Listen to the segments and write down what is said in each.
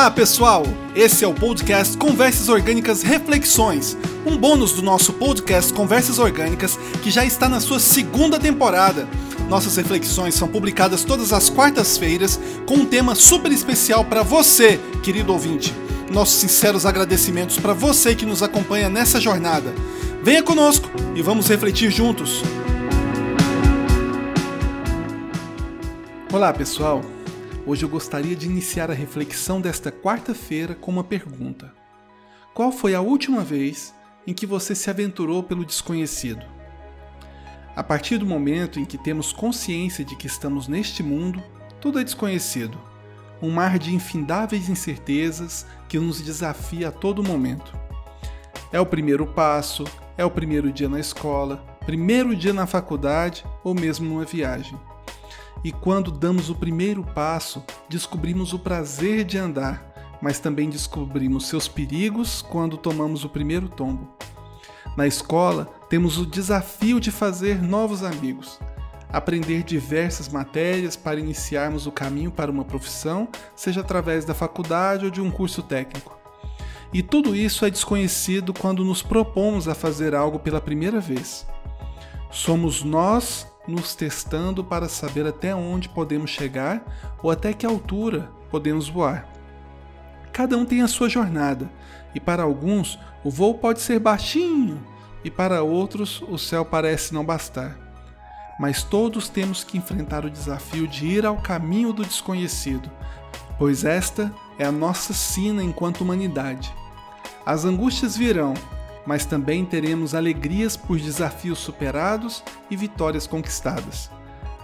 Olá, pessoal! Esse é o podcast Conversas Orgânicas Reflexões, um bônus do nosso podcast Conversas Orgânicas que já está na sua segunda temporada. Nossas reflexões são publicadas todas as quartas-feiras com um tema super especial para você, querido ouvinte. Nossos sinceros agradecimentos para você que nos acompanha nessa jornada. Venha conosco e vamos refletir juntos. Olá, pessoal! Hoje eu gostaria de iniciar a reflexão desta quarta-feira com uma pergunta: Qual foi a última vez em que você se aventurou pelo desconhecido? A partir do momento em que temos consciência de que estamos neste mundo, tudo é desconhecido. Um mar de infindáveis incertezas que nos desafia a todo momento. É o primeiro passo, é o primeiro dia na escola, primeiro dia na faculdade ou mesmo numa viagem. E quando damos o primeiro passo, descobrimos o prazer de andar, mas também descobrimos seus perigos quando tomamos o primeiro tombo. Na escola, temos o desafio de fazer novos amigos, aprender diversas matérias para iniciarmos o caminho para uma profissão, seja através da faculdade ou de um curso técnico. E tudo isso é desconhecido quando nos propomos a fazer algo pela primeira vez. Somos nós nos testando para saber até onde podemos chegar ou até que altura podemos voar. Cada um tem a sua jornada, e para alguns o voo pode ser baixinho, e para outros o céu parece não bastar. Mas todos temos que enfrentar o desafio de ir ao caminho do desconhecido, pois esta é a nossa sina enquanto humanidade. As angústias virão, mas também teremos alegrias por desafios superados e vitórias conquistadas.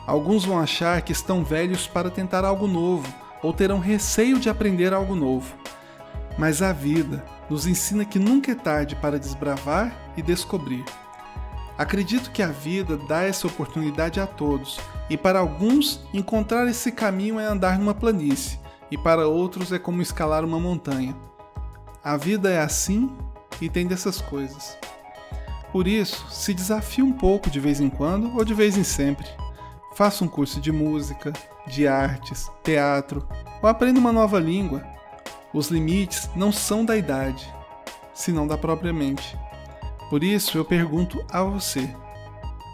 Alguns vão achar que estão velhos para tentar algo novo ou terão receio de aprender algo novo. Mas a vida nos ensina que nunca é tarde para desbravar e descobrir. Acredito que a vida dá essa oportunidade a todos, e para alguns, encontrar esse caminho é andar numa planície, e para outros é como escalar uma montanha. A vida é assim e tem dessas coisas. Por isso, se desafie um pouco de vez em quando ou de vez em sempre. Faça um curso de música, de artes, teatro ou aprenda uma nova língua. Os limites não são da idade, senão da própria mente. Por isso, eu pergunto a você: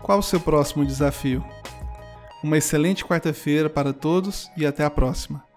qual o seu próximo desafio? Uma excelente quarta-feira para todos e até a próxima.